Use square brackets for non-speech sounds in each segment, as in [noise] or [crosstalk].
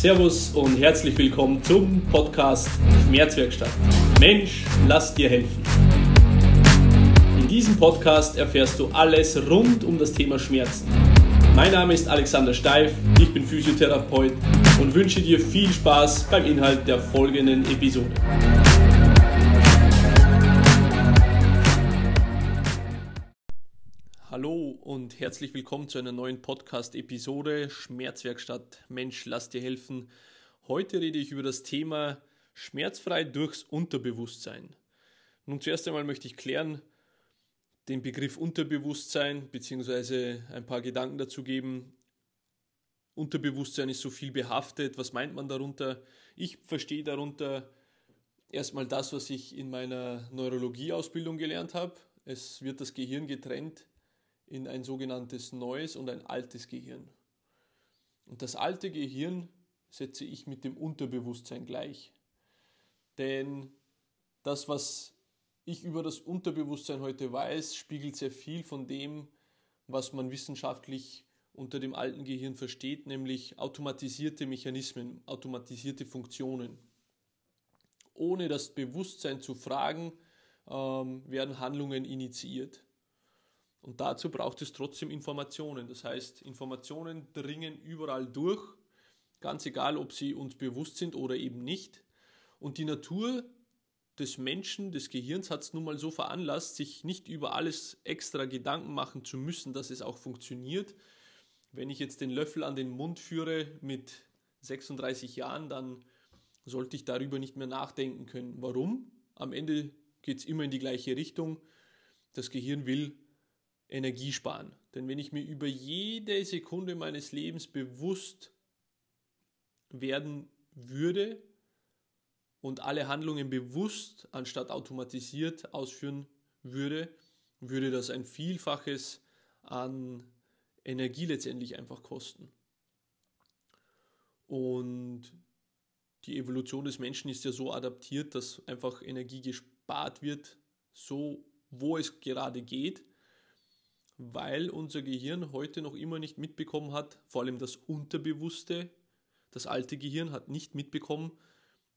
Servus und herzlich willkommen zum Podcast Schmerzwerkstatt. Mensch, lass dir helfen. In diesem Podcast erfährst du alles rund um das Thema Schmerzen. Mein Name ist Alexander Steif, ich bin Physiotherapeut und wünsche dir viel Spaß beim Inhalt der folgenden Episode. Und herzlich willkommen zu einer neuen Podcast-Episode Schmerzwerkstatt Mensch, lass dir helfen. Heute rede ich über das Thema Schmerzfrei durchs Unterbewusstsein. Nun zuerst einmal möchte ich klären, den Begriff Unterbewusstsein bzw. ein paar Gedanken dazu geben. Unterbewusstsein ist so viel behaftet. Was meint man darunter? Ich verstehe darunter erstmal das, was ich in meiner Neurologieausbildung gelernt habe. Es wird das Gehirn getrennt in ein sogenanntes neues und ein altes Gehirn. Und das alte Gehirn setze ich mit dem Unterbewusstsein gleich. Denn das, was ich über das Unterbewusstsein heute weiß, spiegelt sehr viel von dem, was man wissenschaftlich unter dem alten Gehirn versteht, nämlich automatisierte Mechanismen, automatisierte Funktionen. Ohne das Bewusstsein zu fragen, ähm, werden Handlungen initiiert. Und dazu braucht es trotzdem Informationen. Das heißt, Informationen dringen überall durch, ganz egal, ob sie uns bewusst sind oder eben nicht. Und die Natur des Menschen, des Gehirns hat es nun mal so veranlasst, sich nicht über alles extra Gedanken machen zu müssen, dass es auch funktioniert. Wenn ich jetzt den Löffel an den Mund führe mit 36 Jahren, dann sollte ich darüber nicht mehr nachdenken können. Warum? Am Ende geht es immer in die gleiche Richtung. Das Gehirn will Energie sparen. Denn wenn ich mir über jede Sekunde meines Lebens bewusst werden würde und alle Handlungen bewusst anstatt automatisiert ausführen würde, würde das ein Vielfaches an Energie letztendlich einfach kosten. Und die Evolution des Menschen ist ja so adaptiert, dass einfach Energie gespart wird, so wo es gerade geht weil unser Gehirn heute noch immer nicht mitbekommen hat, vor allem das Unterbewusste, das alte Gehirn hat nicht mitbekommen,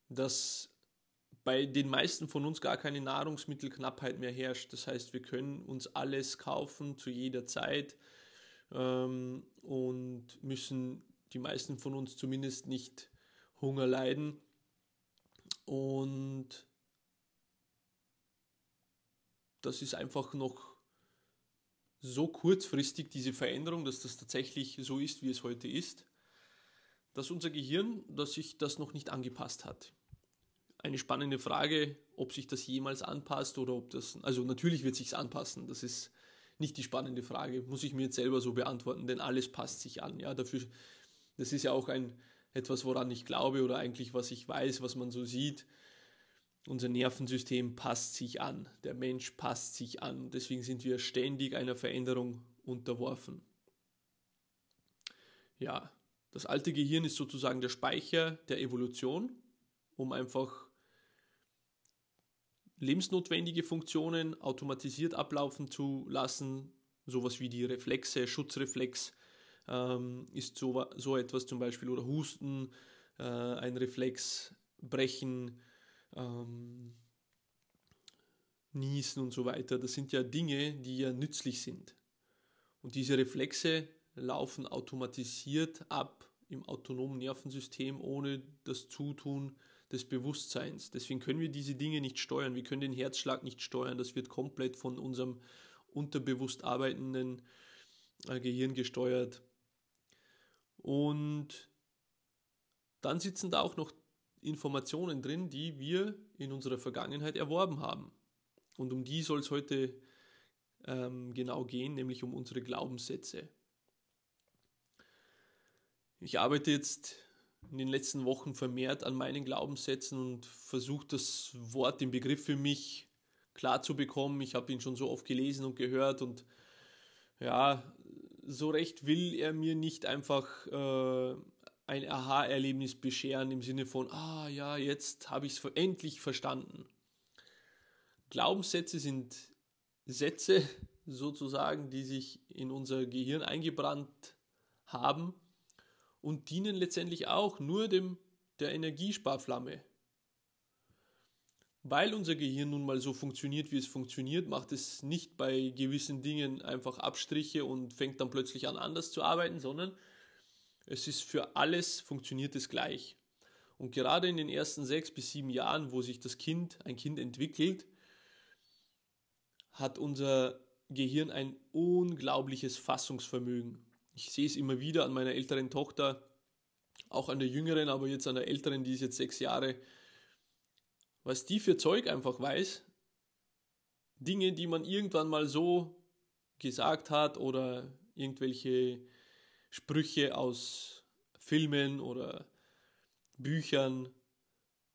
dass bei den meisten von uns gar keine Nahrungsmittelknappheit mehr herrscht. Das heißt, wir können uns alles kaufen zu jeder Zeit ähm, und müssen die meisten von uns zumindest nicht Hunger leiden. Und das ist einfach noch so kurzfristig diese Veränderung, dass das tatsächlich so ist, wie es heute ist, dass unser Gehirn, dass sich das noch nicht angepasst hat. Eine spannende Frage, ob sich das jemals anpasst oder ob das, also natürlich wird sich anpassen. Das ist nicht die spannende Frage, muss ich mir jetzt selber so beantworten, denn alles passt sich an. Ja, dafür, das ist ja auch ein etwas, woran ich glaube oder eigentlich was ich weiß, was man so sieht unser Nervensystem passt sich an, der Mensch passt sich an. Deswegen sind wir ständig einer Veränderung unterworfen. Ja, das alte Gehirn ist sozusagen der Speicher der Evolution, um einfach lebensnotwendige Funktionen automatisiert ablaufen zu lassen. Sowas wie die Reflexe, Schutzreflex ähm, ist so, so etwas zum Beispiel, oder Husten, äh, ein Reflex, Brechen, ähm, Niesen und so weiter, das sind ja Dinge, die ja nützlich sind. Und diese Reflexe laufen automatisiert ab im autonomen Nervensystem ohne das Zutun des Bewusstseins. Deswegen können wir diese Dinge nicht steuern. Wir können den Herzschlag nicht steuern. Das wird komplett von unserem unterbewusst arbeitenden äh, Gehirn gesteuert. Und dann sitzen da auch noch Informationen drin, die wir in unserer Vergangenheit erworben haben. Und um die soll es heute ähm, genau gehen, nämlich um unsere Glaubenssätze. Ich arbeite jetzt in den letzten Wochen vermehrt an meinen Glaubenssätzen und versuche das Wort, den Begriff für mich klar zu bekommen. Ich habe ihn schon so oft gelesen und gehört und ja, so recht will er mir nicht einfach äh, ein Aha-Erlebnis bescheren im Sinne von, ah ja, jetzt habe ich es endlich verstanden. Glaubenssätze sind Sätze [laughs] sozusagen, die sich in unser Gehirn eingebrannt haben und dienen letztendlich auch nur dem, der Energiesparflamme. Weil unser Gehirn nun mal so funktioniert, wie es funktioniert, macht es nicht bei gewissen Dingen einfach Abstriche und fängt dann plötzlich an, anders zu arbeiten, sondern es ist für alles funktioniert es gleich. Und gerade in den ersten sechs bis sieben Jahren, wo sich das Kind, ein Kind entwickelt, hat unser Gehirn ein unglaubliches Fassungsvermögen. Ich sehe es immer wieder an meiner älteren Tochter, auch an der jüngeren, aber jetzt an der älteren, die ist jetzt sechs Jahre, was die für Zeug einfach weiß, Dinge, die man irgendwann mal so gesagt hat oder irgendwelche Sprüche aus Filmen oder Büchern,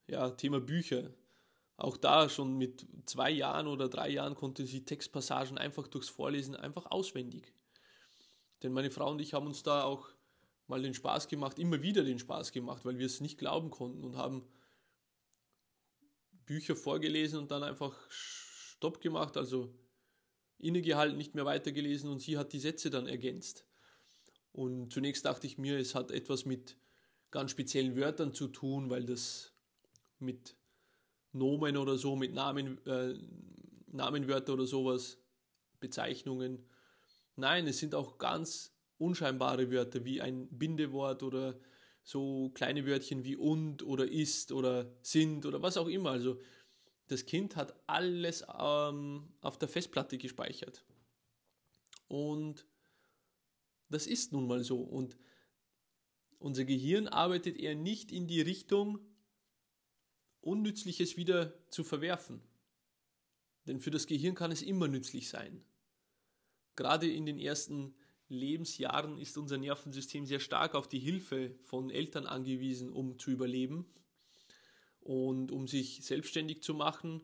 ja, Thema Bücher. Auch da schon mit zwei Jahren oder drei Jahren konnte sie Textpassagen einfach durchs Vorlesen einfach auswendig. Denn meine Frau und ich haben uns da auch mal den Spaß gemacht, immer wieder den Spaß gemacht, weil wir es nicht glauben konnten und haben Bücher vorgelesen und dann einfach Stopp gemacht, also innegehalten, nicht mehr weitergelesen und sie hat die Sätze dann ergänzt. Und zunächst dachte ich mir, es hat etwas mit ganz speziellen Wörtern zu tun, weil das mit Nomen oder so, mit Namen, äh, Namenwörter oder sowas, Bezeichnungen. Nein, es sind auch ganz unscheinbare Wörter wie ein Bindewort oder so kleine Wörtchen wie und oder ist oder sind oder was auch immer. Also das Kind hat alles ähm, auf der Festplatte gespeichert. Und das ist nun mal so. Und unser Gehirn arbeitet eher nicht in die Richtung, Unnützliches wieder zu verwerfen. Denn für das Gehirn kann es immer nützlich sein. Gerade in den ersten Lebensjahren ist unser Nervensystem sehr stark auf die Hilfe von Eltern angewiesen, um zu überleben und um sich selbstständig zu machen,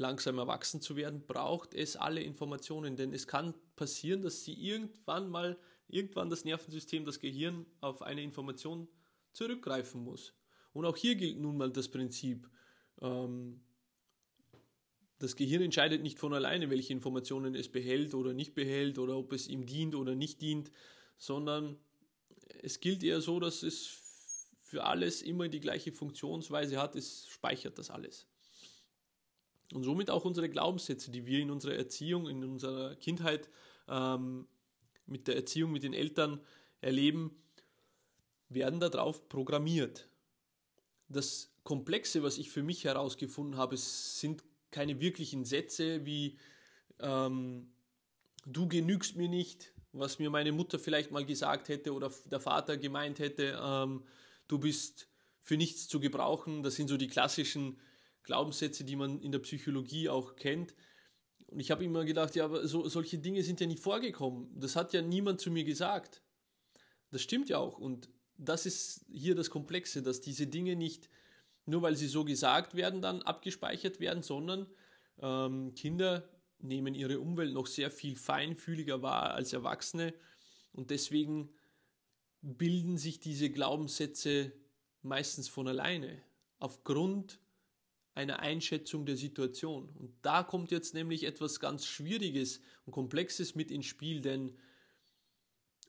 langsam erwachsen zu werden, braucht es alle Informationen, denn es kann passieren, dass sie irgendwann mal, irgendwann das Nervensystem, das Gehirn auf eine Information zurückgreifen muss. Und auch hier gilt nun mal das Prinzip, ähm, das Gehirn entscheidet nicht von alleine, welche Informationen es behält oder nicht behält oder ob es ihm dient oder nicht dient, sondern es gilt eher so, dass es für alles immer die gleiche Funktionsweise hat, es speichert das alles. Und somit auch unsere Glaubenssätze, die wir in unserer Erziehung, in unserer Kindheit, ähm, mit der Erziehung mit den Eltern erleben, werden darauf programmiert. Das Komplexe, was ich für mich herausgefunden habe, sind keine wirklichen Sätze wie ähm, du genügst mir nicht, was mir meine Mutter vielleicht mal gesagt hätte oder der Vater gemeint hätte, ähm, du bist für nichts zu gebrauchen. Das sind so die klassischen Glaubenssätze, die man in der Psychologie auch kennt. Und ich habe immer gedacht, ja, aber so, solche Dinge sind ja nie vorgekommen. Das hat ja niemand zu mir gesagt. Das stimmt ja auch. Und das ist hier das Komplexe, dass diese Dinge nicht nur weil sie so gesagt werden, dann abgespeichert werden, sondern ähm, Kinder nehmen ihre Umwelt noch sehr viel feinfühliger wahr als Erwachsene und deswegen bilden sich diese Glaubenssätze meistens von alleine aufgrund einer Einschätzung der Situation. Und da kommt jetzt nämlich etwas ganz Schwieriges und Komplexes mit ins Spiel, denn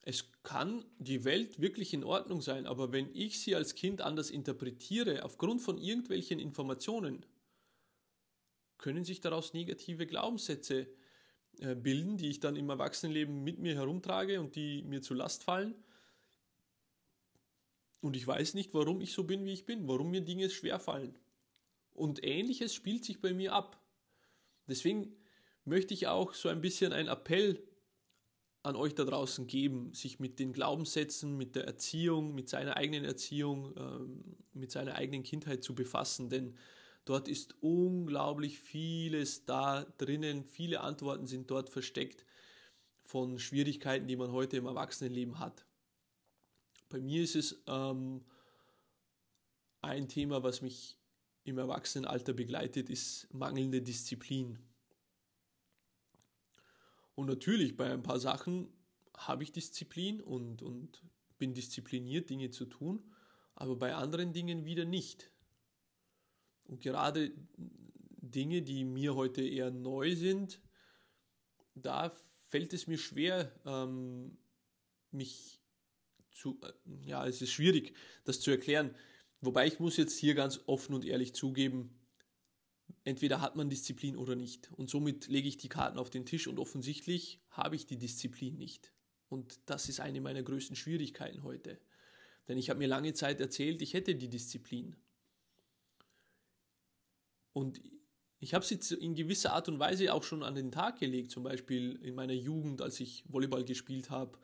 es kann die Welt wirklich in Ordnung sein, aber wenn ich sie als Kind anders interpretiere, aufgrund von irgendwelchen Informationen, können sich daraus negative Glaubenssätze äh, bilden, die ich dann im Erwachsenenleben mit mir herumtrage und die mir zu Last fallen. Und ich weiß nicht, warum ich so bin, wie ich bin, warum mir Dinge schwer fallen. Und ähnliches spielt sich bei mir ab. Deswegen möchte ich auch so ein bisschen einen Appell an euch da draußen geben, sich mit den Glaubenssätzen, mit der Erziehung, mit seiner eigenen Erziehung, ähm, mit seiner eigenen Kindheit zu befassen, denn dort ist unglaublich vieles da drinnen, viele Antworten sind dort versteckt von Schwierigkeiten, die man heute im Erwachsenenleben hat. Bei mir ist es ähm, ein Thema, was mich im Erwachsenenalter begleitet, ist mangelnde Disziplin. Und natürlich, bei ein paar Sachen habe ich Disziplin und, und bin diszipliniert, Dinge zu tun, aber bei anderen Dingen wieder nicht. Und gerade Dinge, die mir heute eher neu sind, da fällt es mir schwer, ähm, mich zu, äh, ja, es ist schwierig, das zu erklären. Wobei ich muss jetzt hier ganz offen und ehrlich zugeben, entweder hat man Disziplin oder nicht. Und somit lege ich die Karten auf den Tisch und offensichtlich habe ich die Disziplin nicht. Und das ist eine meiner größten Schwierigkeiten heute. Denn ich habe mir lange Zeit erzählt, ich hätte die Disziplin. Und ich habe sie in gewisser Art und Weise auch schon an den Tag gelegt, zum Beispiel in meiner Jugend, als ich Volleyball gespielt habe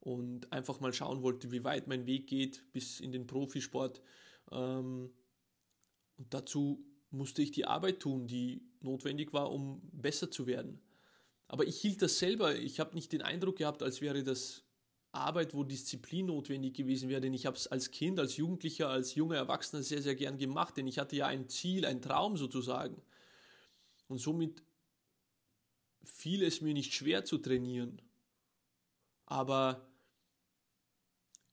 und einfach mal schauen wollte, wie weit mein Weg geht bis in den Profisport. Ähm, und dazu musste ich die Arbeit tun, die notwendig war, um besser zu werden. Aber ich hielt das selber, ich habe nicht den Eindruck gehabt, als wäre das Arbeit, wo Disziplin notwendig gewesen wäre, denn ich habe es als Kind, als Jugendlicher, als junger Erwachsener sehr, sehr gern gemacht, denn ich hatte ja ein Ziel, ein Traum sozusagen. Und somit fiel es mir nicht schwer zu trainieren. Aber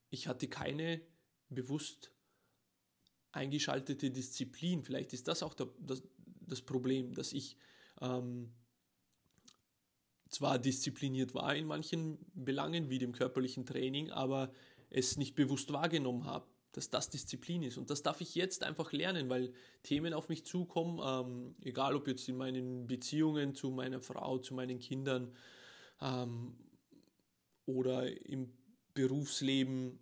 ich hatte keine bewusst eingeschaltete Disziplin. Vielleicht ist das auch der, das, das Problem, dass ich ähm, zwar diszipliniert war in manchen Belangen, wie dem körperlichen Training, aber es nicht bewusst wahrgenommen habe, dass das Disziplin ist. Und das darf ich jetzt einfach lernen, weil Themen auf mich zukommen, ähm, egal ob jetzt in meinen Beziehungen zu meiner Frau, zu meinen Kindern ähm, oder im Berufsleben,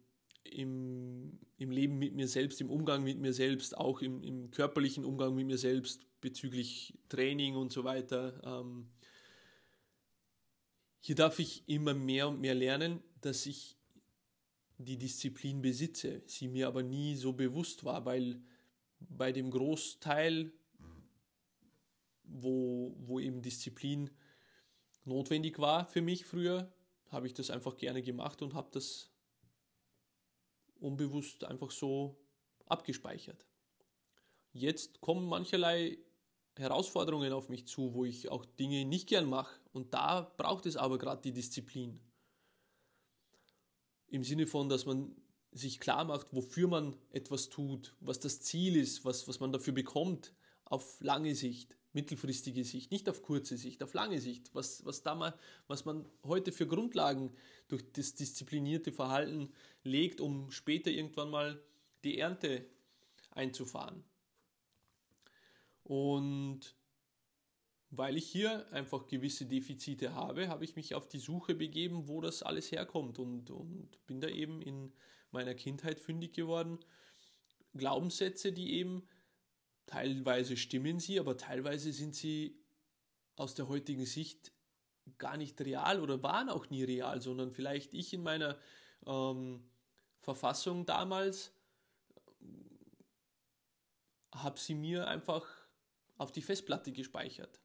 im, im Leben mit mir selbst, im Umgang mit mir selbst, auch im, im körperlichen Umgang mit mir selbst bezüglich Training und so weiter. Ähm, hier darf ich immer mehr und mehr lernen, dass ich die Disziplin besitze, sie mir aber nie so bewusst war, weil bei dem Großteil, wo, wo eben Disziplin notwendig war für mich früher, habe ich das einfach gerne gemacht und habe das unbewusst einfach so abgespeichert. Jetzt kommen mancherlei Herausforderungen auf mich zu, wo ich auch Dinge nicht gern mache. Und da braucht es aber gerade die Disziplin. Im Sinne von, dass man sich klar macht, wofür man etwas tut, was das Ziel ist, was, was man dafür bekommt, auf lange Sicht, mittelfristige Sicht, nicht auf kurze Sicht, auf lange Sicht, was, was, da mal, was man heute für Grundlagen durch das disziplinierte Verhalten legt, um später irgendwann mal die Ernte einzufahren. Und weil ich hier einfach gewisse Defizite habe, habe ich mich auf die Suche begeben, wo das alles herkommt und, und bin da eben in meiner Kindheit fündig geworden. Glaubenssätze, die eben teilweise stimmen sie, aber teilweise sind sie aus der heutigen Sicht gar nicht real oder waren auch nie real, sondern vielleicht ich in meiner ähm, Verfassung damals habe sie mir einfach auf die Festplatte gespeichert.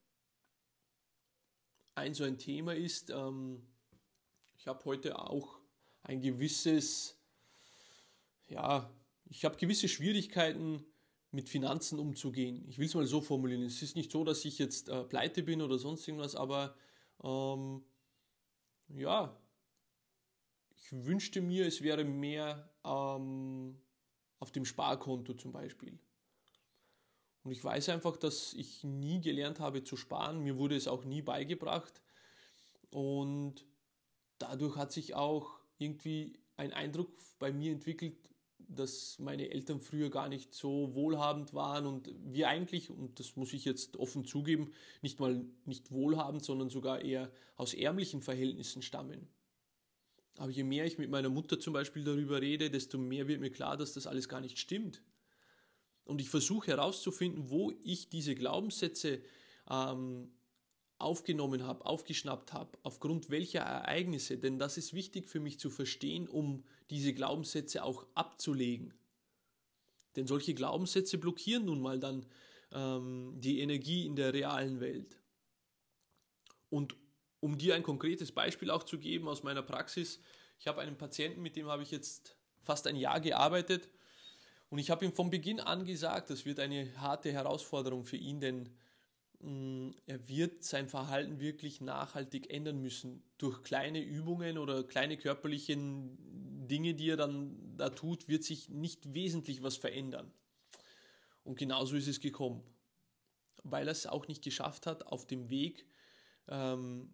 Ein so ein Thema ist, ähm, ich habe heute auch ein gewisses, ja, ich habe gewisse Schwierigkeiten mit Finanzen umzugehen. Ich will es mal so formulieren. Es ist nicht so, dass ich jetzt äh, pleite bin oder sonst irgendwas, aber ähm, ja, ich wünschte mir, es wäre mehr ähm, auf dem Sparkonto zum Beispiel. Und ich weiß einfach, dass ich nie gelernt habe zu sparen. Mir wurde es auch nie beigebracht. Und dadurch hat sich auch irgendwie ein Eindruck bei mir entwickelt, dass meine Eltern früher gar nicht so wohlhabend waren und wir eigentlich, und das muss ich jetzt offen zugeben, nicht mal nicht wohlhabend, sondern sogar eher aus ärmlichen Verhältnissen stammen. Aber je mehr ich mit meiner Mutter zum Beispiel darüber rede, desto mehr wird mir klar, dass das alles gar nicht stimmt. Und ich versuche herauszufinden, wo ich diese Glaubenssätze ähm, aufgenommen habe, aufgeschnappt habe, aufgrund welcher Ereignisse. Denn das ist wichtig für mich zu verstehen, um diese Glaubenssätze auch abzulegen. Denn solche Glaubenssätze blockieren nun mal dann ähm, die Energie in der realen Welt. Und um dir ein konkretes Beispiel auch zu geben aus meiner Praxis, ich habe einen Patienten, mit dem habe ich jetzt fast ein Jahr gearbeitet und ich habe ihm von Beginn an gesagt, das wird eine harte Herausforderung für ihn, denn er wird sein Verhalten wirklich nachhaltig ändern müssen. Durch kleine Übungen oder kleine körperliche Dinge, die er dann da tut, wird sich nicht wesentlich was verändern. Und genauso ist es gekommen. Weil er es auch nicht geschafft hat, auf dem Weg ähm,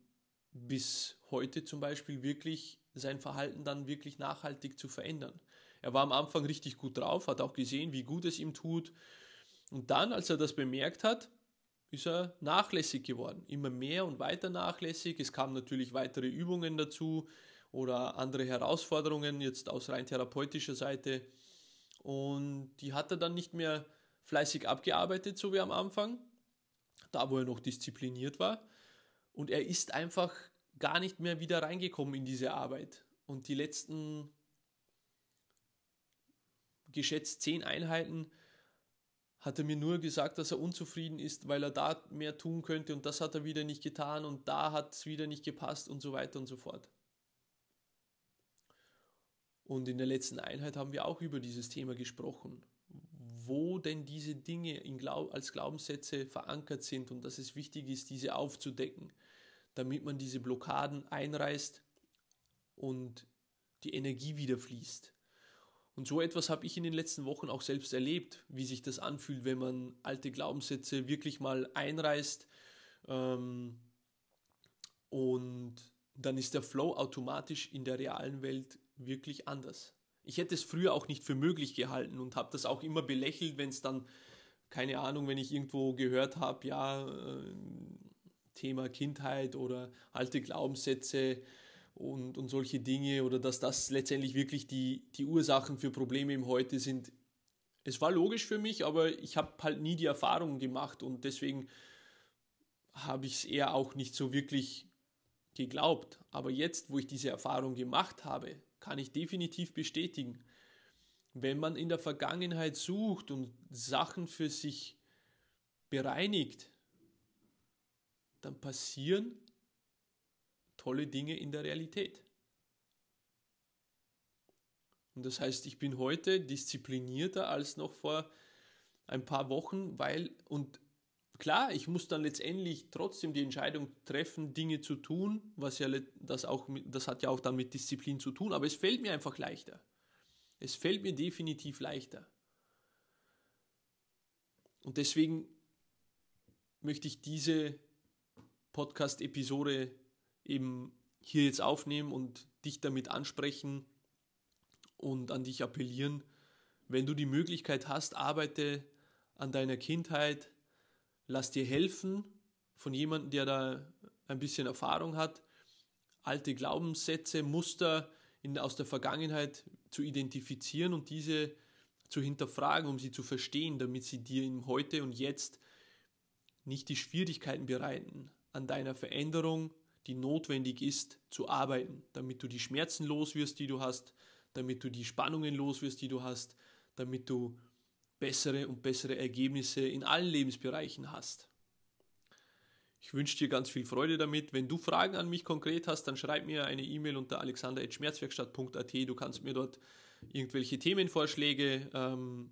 bis heute zum Beispiel wirklich sein Verhalten dann wirklich nachhaltig zu verändern. Er war am Anfang richtig gut drauf, hat auch gesehen, wie gut es ihm tut. Und dann, als er das bemerkt hat, ist er nachlässig geworden. Immer mehr und weiter nachlässig. Es kamen natürlich weitere Übungen dazu oder andere Herausforderungen jetzt aus rein therapeutischer Seite. Und die hat er dann nicht mehr fleißig abgearbeitet, so wie am Anfang, da wo er noch diszipliniert war. Und er ist einfach gar nicht mehr wieder reingekommen in diese Arbeit. Und die letzten geschätzt zehn Einheiten hat er mir nur gesagt, dass er unzufrieden ist, weil er da mehr tun könnte und das hat er wieder nicht getan und da hat es wieder nicht gepasst und so weiter und so fort. Und in der letzten Einheit haben wir auch über dieses Thema gesprochen, wo denn diese Dinge Glaub als Glaubenssätze verankert sind und dass es wichtig ist, diese aufzudecken, damit man diese Blockaden einreißt und die Energie wieder fließt. Und so etwas habe ich in den letzten Wochen auch selbst erlebt, wie sich das anfühlt, wenn man alte Glaubenssätze wirklich mal einreißt. Ähm, und dann ist der Flow automatisch in der realen Welt wirklich anders. Ich hätte es früher auch nicht für möglich gehalten und habe das auch immer belächelt, wenn es dann, keine Ahnung, wenn ich irgendwo gehört habe, ja, äh, Thema Kindheit oder alte Glaubenssätze, und, und solche Dinge oder dass das letztendlich wirklich die, die Ursachen für Probleme im Heute sind. Es war logisch für mich, aber ich habe halt nie die Erfahrung gemacht und deswegen habe ich es eher auch nicht so wirklich geglaubt. Aber jetzt, wo ich diese Erfahrung gemacht habe, kann ich definitiv bestätigen, wenn man in der Vergangenheit sucht und Sachen für sich bereinigt, dann passieren tolle Dinge in der Realität. Und das heißt, ich bin heute disziplinierter als noch vor ein paar Wochen, weil, und klar, ich muss dann letztendlich trotzdem die Entscheidung treffen, Dinge zu tun, was ja das auch, das hat ja auch dann mit Disziplin zu tun, aber es fällt mir einfach leichter. Es fällt mir definitiv leichter. Und deswegen möchte ich diese Podcast-Episode eben hier jetzt aufnehmen und dich damit ansprechen und an dich appellieren. Wenn du die Möglichkeit hast, arbeite an deiner Kindheit, lass dir helfen von jemandem, der da ein bisschen Erfahrung hat, alte Glaubenssätze, Muster in, aus der Vergangenheit zu identifizieren und diese zu hinterfragen, um sie zu verstehen, damit sie dir im Heute und Jetzt nicht die Schwierigkeiten bereiten an deiner Veränderung, die notwendig ist, zu arbeiten, damit du die Schmerzen los wirst, die du hast, damit du die Spannungen los wirst, die du hast, damit du bessere und bessere Ergebnisse in allen Lebensbereichen hast. Ich wünsche dir ganz viel Freude damit. Wenn du Fragen an mich konkret hast, dann schreib mir eine E-Mail unter alexander.schmerzwerkstatt.at. Du kannst mir dort irgendwelche Themenvorschläge ähm,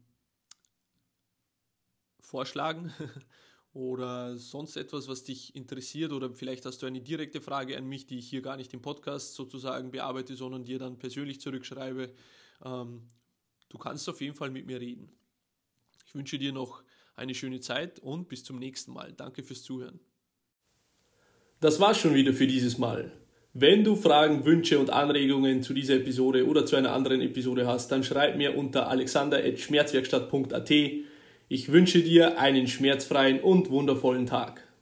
vorschlagen [laughs] oder sonst etwas, was dich interessiert oder vielleicht hast du eine direkte Frage an mich, die ich hier gar nicht im Podcast sozusagen bearbeite, sondern dir dann persönlich zurückschreibe, ähm, du kannst auf jeden Fall mit mir reden. Ich wünsche dir noch eine schöne Zeit und bis zum nächsten Mal. Danke fürs Zuhören. Das war's schon wieder für dieses Mal. Wenn du Fragen, Wünsche und Anregungen zu dieser Episode oder zu einer anderen Episode hast, dann schreib mir unter alexander.schmerzwerkstatt.at. Ich wünsche dir einen schmerzfreien und wundervollen Tag.